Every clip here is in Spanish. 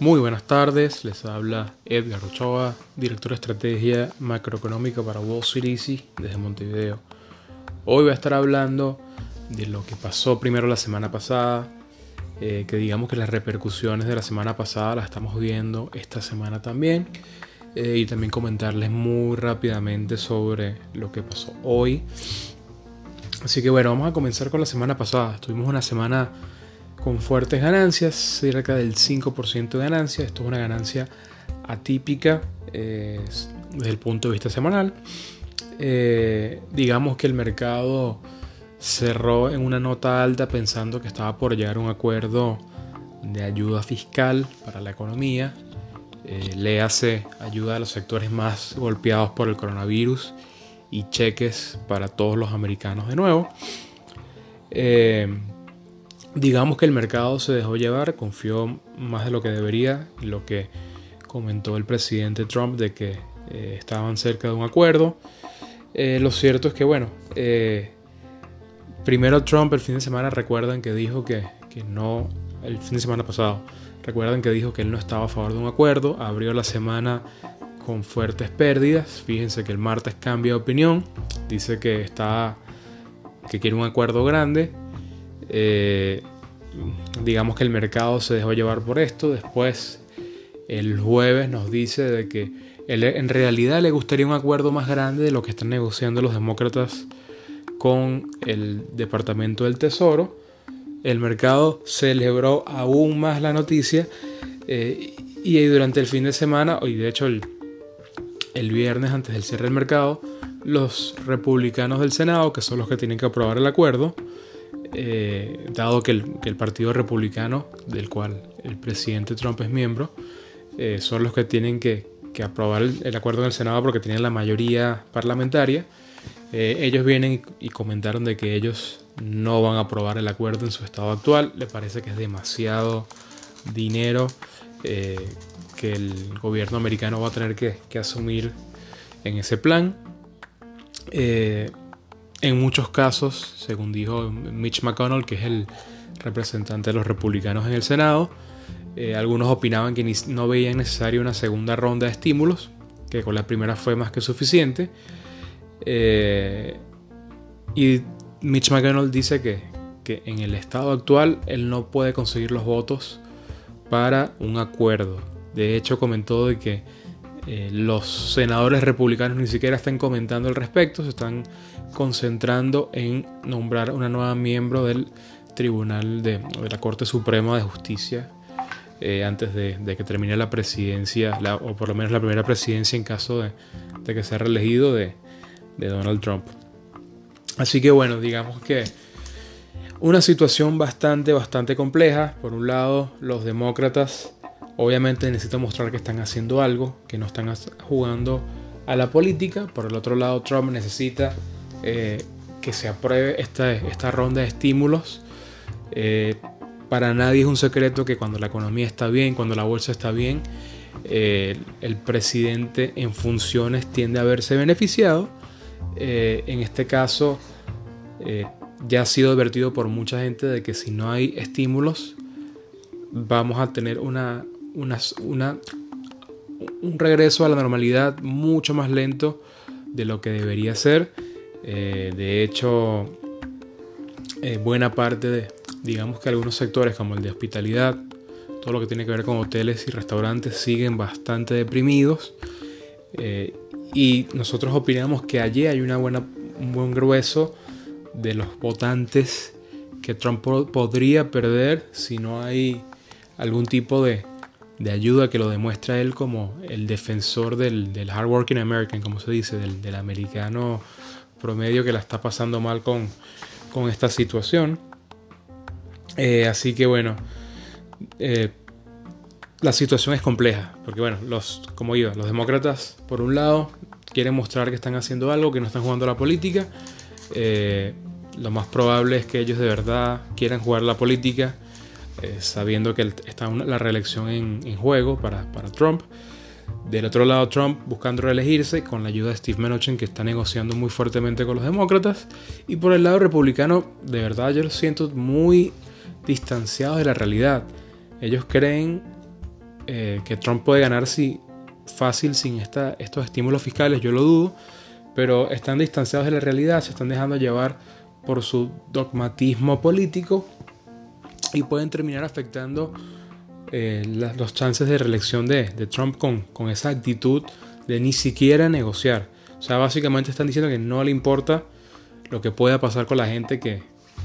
Muy buenas tardes, les habla Edgar Ochoa, director de estrategia macroeconómica para Wall Street Easy desde Montevideo. Hoy voy a estar hablando de lo que pasó primero la semana pasada, eh, que digamos que las repercusiones de la semana pasada las estamos viendo esta semana también, eh, y también comentarles muy rápidamente sobre lo que pasó hoy. Así que bueno, vamos a comenzar con la semana pasada. Tuvimos una semana con fuertes ganancias, cerca del 5% de ganancia. Esto es una ganancia atípica eh, desde el punto de vista semanal. Eh, digamos que el mercado cerró en una nota alta pensando que estaba por llegar a un acuerdo de ayuda fiscal para la economía. Eh, le hace ayuda a los sectores más golpeados por el coronavirus y cheques para todos los americanos de nuevo. Eh, digamos que el mercado se dejó llevar, confió más de lo que debería lo que comentó el presidente Trump de que eh, estaban cerca de un acuerdo. Eh, lo cierto es que, bueno, primero Trump el fin de semana recuerdan que dijo que, que, no, el fin de semana pasado, recuerdan que dijo que él no estaba a favor de un acuerdo, abrió la semana con fuertes pérdidas, fíjense que el martes cambia de opinión, dice que está, que quiere un acuerdo grande, eh, digamos que el mercado se dejó llevar por esto. Después, el jueves nos dice de que él, en realidad le gustaría un acuerdo más grande de lo que están negociando los demócratas con el Departamento del Tesoro. El mercado celebró aún más la noticia eh, y durante el fin de semana, y de hecho el, el viernes antes del cierre del mercado, los republicanos del Senado, que son los que tienen que aprobar el acuerdo, eh, dado que el, Partido Republicano, del cual el presidente Trump es miembro, eh, son los que tienen que, aprobar el, acuerdo en el Senado porque tienen la mayoría parlamentaria. Eh, ellos vienen y, comentaron de que ellos no van a aprobar el acuerdo en su estado actual. Le parece que es demasiado dinero el gobierno americano va a tener que, asumir en ese plan. Eh, en muchos casos, según dijo Mitch McConnell, que es el representante de los republicanos en el Senado, eh, algunos opinaban que no veían necesaria una segunda ronda de estímulos, que con la primera fue más que suficiente. Eh, y Mitch McConnell dice que en el estado actual él no puede conseguir los votos para un acuerdo. De hecho, comentó de que eh, los senadores republicanos ni siquiera están comentando al respecto, se están concentrando en nombrar una nueva miembro del Tribunal de, la Corte Suprema de Justicia eh, antes de, que termine la presidencia, o por lo menos la primera presidencia en caso de, de que sea reelegido de, de Donald Trump. Así que bueno, digamos que una situación bastante, bastante compleja. Por un lado, los demócratas obviamente necesitan mostrar que están haciendo algo, que no están jugando a la política. Por el otro lado, Trump necesita eh, que se apruebe esta, esta ronda de estímulos. Eh, para nadie es un secreto que cuando la economía está bien, cuando la bolsa está bien, eh, el presidente en funciones tiende a verse beneficiado. En este caso, ya ha sido advertido por mucha gente de que si no hay estímulos, vamos a tener una, una, una, un regreso a la normalidad mucho más lento de lo que debería ser. Eh, de hecho, eh, buena parte de, digamos que algunos sectores como el de hospitalidad, todo lo que tiene que ver con hoteles y restaurantes siguen bastante deprimidos. Eh, y nosotros opinamos que allí hay una buena, un buen grueso de los votantes que Trump podría perder si no hay algún tipo de, de ayuda que lo demuestra él como el defensor del, del hardworking American, como se dice, del, del, americano promedio que la está pasando mal con, con esta situación. Eh, así que bueno, eh, la situación es compleja, porque bueno, los, como iba, los demócratas por un lado quieren mostrar que están haciendo algo, que no están jugando la política. Eh, lo más probable es que ellos de verdad quieran jugar la política, eh, sabiendo que está la reelección en, juego para, Trump. Del otro lado, Trump buscando reelegirse con la ayuda de Steve Mnuchin, que está negociando muy fuertemente con los demócratas. Y por el lado republicano, de verdad yo los siento muy distanciados de la realidad. Ellos creen eh, que Trump puede ganar si, fácil sin estos estímulos fiscales, yo lo dudo, pero están distanciados de la realidad, se están dejando llevar por su dogmatismo político y pueden terminar afectando eh, los chances de reelección de, Trump con, esa actitud de ni siquiera negociar. O sea, básicamente están diciendo que no le importa lo que pueda pasar con la gente que,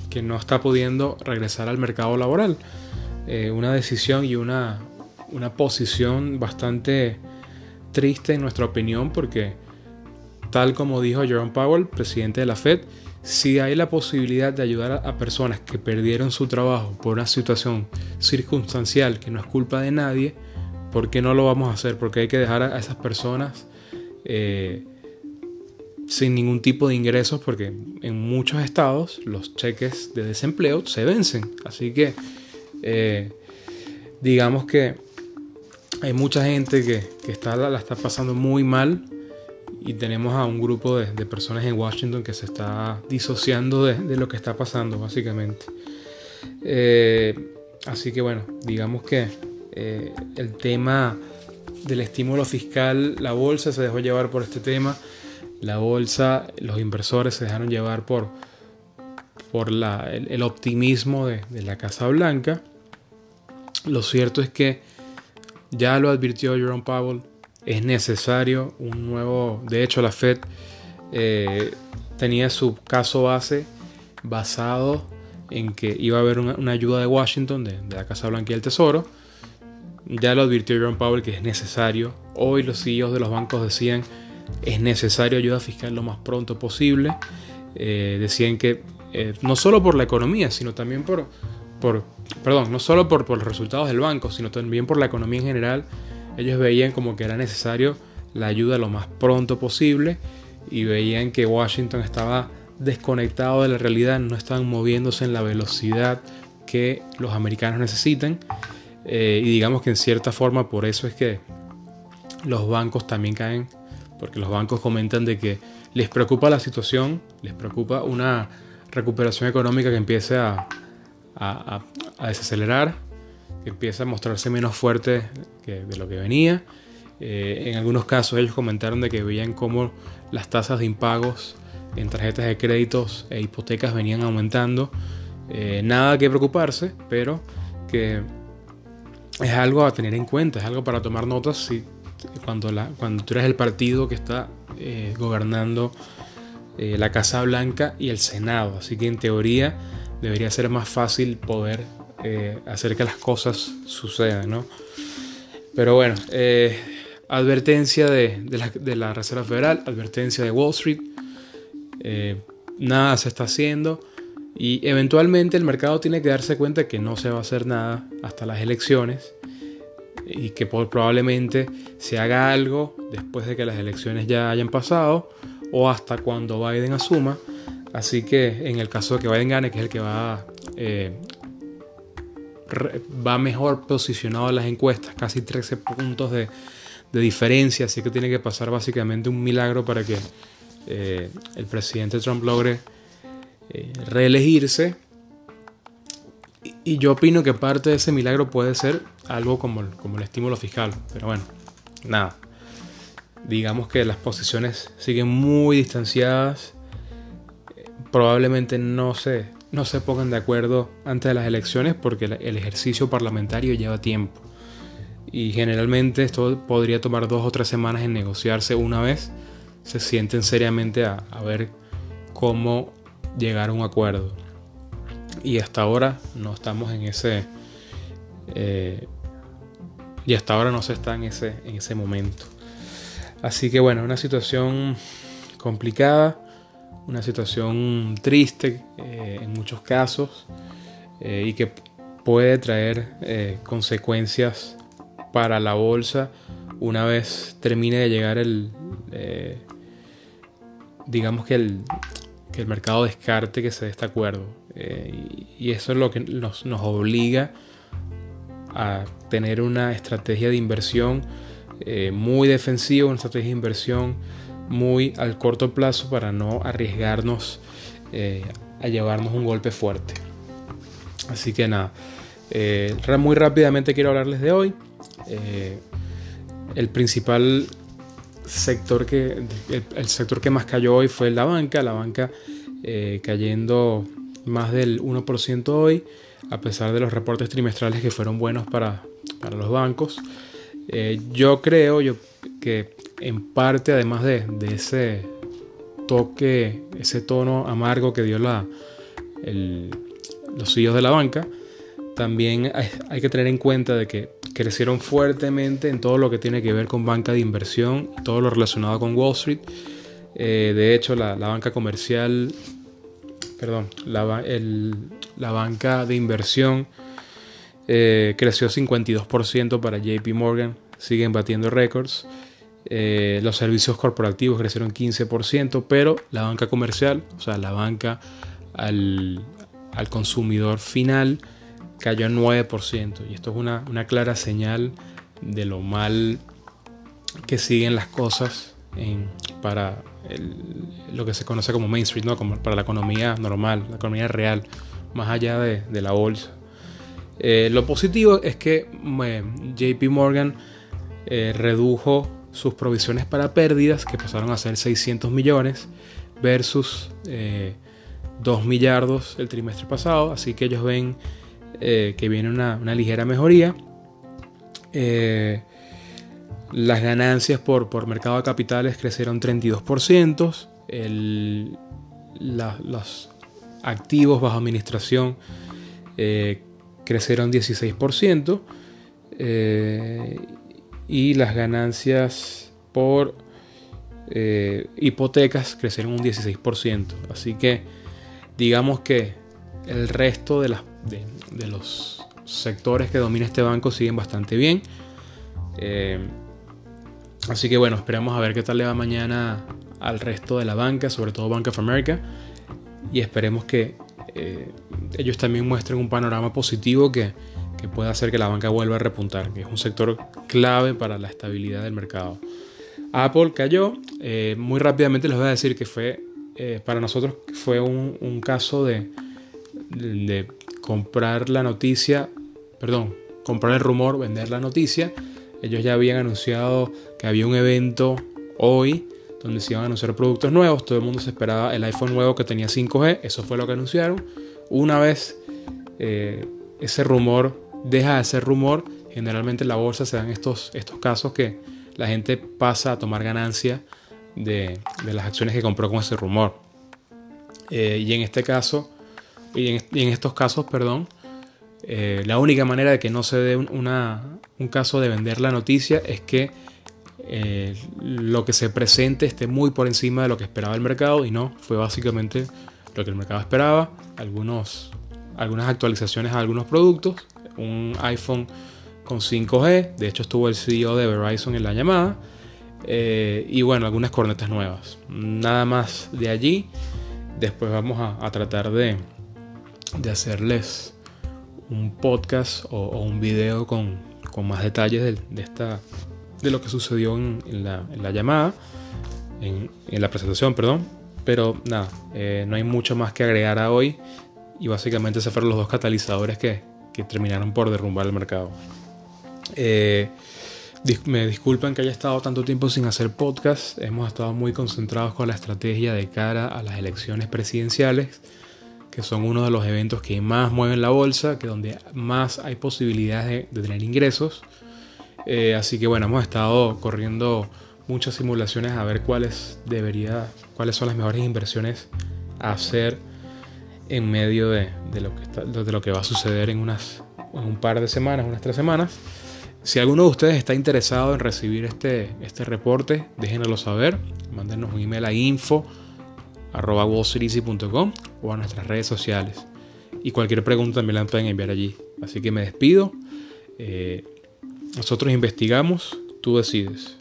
que no está pudiendo regresar al mercado laboral. Eh, una decisión y una, una posición bastante triste en nuestra opinión porque, tal como dijo Jerome Powell, presidente de la Fed, si hay la posibilidad de ayudar a, personas que perdieron su trabajo por una situación circunstancial que no es culpa de nadie, ¿por qué no lo vamos a hacer? Porque hay que dejar a, esas personas eh, sin ningún tipo de ingresos porque en muchos estados los cheques de desempleo se vencen. Así que eh, digamos que hay mucha gente que, está, la está pasando muy mal y tenemos a un grupo de, personas en Washington que se está disociando de, lo que está pasando, básicamente. Eh, así que bueno, digamos que eh, el tema del estímulo fiscal, la bolsa se dejó llevar por este tema. La bolsa, los inversores se dejaron llevar por, por el, optimismo de, de la Casa Blanca. Lo cierto es que ya lo advirtió Jerome Powell, es necesario un nuevo, de hecho la Fed eh, tenía su caso base basado en que iba a haber una, ayuda de Washington, de, la Casa Blanca y el Tesoro. Ya lo advirtió Jerome Powell que es necesario. Hoy los CEOs de los bancos decían es necesario ayuda fiscal lo más pronto posible. Eh, decían que eh, no solo por la economía, sino también por, por perdón, no solo por, los resultados del banco, sino también por la economía en general, ellos veían como que era necesario la ayuda lo más pronto posible y veían que Washington estaba desconectado de la realidad, no estaban moviéndose en la velocidad que los americanos necesitan. Eh, y digamos que en cierta forma por eso es que los bancos también caen, porque los bancos comentan de que les preocupa la situación, les preocupa una recuperación económica que empiece a, a, desacelerar, empieza a mostrarse menos fuerte que de lo que venía. Eh, en algunos casos ellos comentaron de que veían cómo las tasas de impagos en tarjetas de créditos e hipotecas venían aumentando. Eh, nada que preocuparse, pero que es algo a tener en cuenta, es algo para tomar notas si, cuando, la, tú eres el partido que está eh, gobernando la Casa Blanca y el Senado. Así que en teoría debería ser más fácil poder eh, hacer que las cosas sucedan, ¿no? Pero bueno, eh, advertencia de, la, Reserva Federal, advertencia de Wall Street, eh, nada se está haciendo y eventualmente el mercado tiene que darse cuenta que no se va a hacer nada hasta las elecciones y que probablemente se haga algo después de que las elecciones ya hayan pasado o hasta cuando Biden asuma Así que en el caso de que Biden gane, que es el que va, eh, va mejor posicionado en las encuestas, casi 13 puntos de, diferencia, así que tiene que pasar básicamente un milagro para que eh, el presidente Trump logre eh, reelegirse. Y, yo opino que parte de ese milagro puede ser algo como, como el estímulo fiscal, pero bueno, nada. Digamos que las posiciones siguen muy distanciadas probablemente no se, no se pongan de acuerdo antes de las elecciones porque el ejercicio parlamentario lleva tiempo. Y generalmente esto podría tomar dos o tres semanas en negociarse una vez se sienten seriamente a, ver cómo llegar a un acuerdo. Y hasta ahora no estamos en ese... Eh, y hasta ahora no se está en ese, en ese momento. Así que bueno, una situación complicada una situación triste eh, en muchos casos eh, y que puede traer eh, consecuencias para la bolsa una vez termine de llegar el digamos que el, que el mercado descarte que se dé este acuerdo. Y, eso es lo que nos, nos, obliga a tener una estrategia de inversión muy defensivo, una estrategia de inversión muy al corto plazo para no arriesgarnos eh, a llevarnos un golpe fuerte. Así que nada, eh, muy rápidamente quiero hablarles de hoy. el principal sector que el, sector que más cayó hoy fue la banca, la banca cayendo más del 1% hoy, a pesar de los reportes trimestrales que fueron buenos para, para los bancos. Eh, yo creo yo, que en parte, además de, ese toque, ese tono amargo que dio los CEOs de la banca, también hay, que tener en cuenta de que crecieron fuertemente en todo lo que tiene que ver con banca de inversión, todo lo relacionado con Wall Street. Eh, de hecho, la, banca comercial, perdón, la, la banca de inversión eh, creció 52% para JP Morgan, siguen batiendo récords. Eh, los servicios corporativos crecieron 15%, pero la banca comercial, o sea, la banca al, consumidor final, cayó en 9%. Y esto es una, clara señal de lo mal que siguen las cosas para lo que se conoce como Main Street, ¿no? como para la economía normal, la economía real, más allá de la bolsa. Eh, lo positivo es que JP Morgan eh, redujo sus provisiones para pérdidas, que pasaron a ser 600 millones, versus 2 eh, millardos el trimestre pasado. Así que ellos ven que viene una, ligera mejoría. las ganancias por, por, mercado de capitales crecieron 32%. los activos bajo administración crecieron 16% eh, y las ganancias por eh, hipotecas crecieron un 16%. Así que digamos que el resto de, las, de, los sectores que domina este banco siguen bastante bien. Eh, así que bueno, esperamos a ver qué tal le va mañana al resto de la banca, sobre todo Bank of America. Y esperemos que eh, ellos también muestran un panorama positivo que, que puede hacer que la banca vuelva a repuntar, que es un sector clave para la estabilidad del mercado. Apple cayó, eh, muy rápidamente les voy a decir que fue, eh, para nosotros fue un, caso de, de, comprar la noticia, perdón, comprar el rumor, vender la noticia. Ellos ya habían anunciado que había un evento hoy donde se iban a anunciar productos nuevos. Todo el mundo se esperaba el iPhone nuevo que tenía 5G. Eso fue lo que anunciaron. Una vez eh, ese rumor deja de ser rumor, generalmente en la bolsa se dan estos, estos casos que la gente pasa a tomar ganancia de, las acciones que compró con ese rumor. Eh, y en este caso, y en, estos casos, perdón, eh, la única manera de que no se dé un caso de vender la noticia es que eh, lo que se presente esté muy por encima de lo que esperaba el mercado y no, fue básicamente lo que el mercado esperaba, algunos, algunas actualizaciones a algunos productos, un iPhone con 5G, de hecho estuvo el CEO de Verizon en la llamada, eh, y bueno, algunas cornetas nuevas. Nada más de allí, después vamos a, tratar de, de, hacerles un podcast o, un video con, con más detalles de esta de lo que sucedió en, la, llamada, en, la presentación, perdón. Pero nada, eh, no hay mucho más que agregar a hoy. Y básicamente se fueron los dos catalizadores que, terminaron por derrumbar el mercado. Eh, me disculpan que haya estado tanto tiempo sin hacer podcast. Hemos estado muy concentrados con la estrategia de cara a las elecciones presidenciales, que son uno de los eventos que más mueven la bolsa, que donde más hay posibilidades de tener ingresos. Eh, así que bueno, hemos estado corriendo muchas simulaciones a ver cuáles debería, cuáles son las mejores inversiones a hacer en medio de, lo, que va a suceder en, unas, un par de semanas, unas tres semanas. Si alguno de ustedes está interesado en recibir este, este reporte, déjenoslo saber. Mándenos un email a info arroba o a nuestras redes sociales. Y cualquier pregunta también la pueden enviar allí. Así que me despido. Eh, nosotros investigamos, tú decides.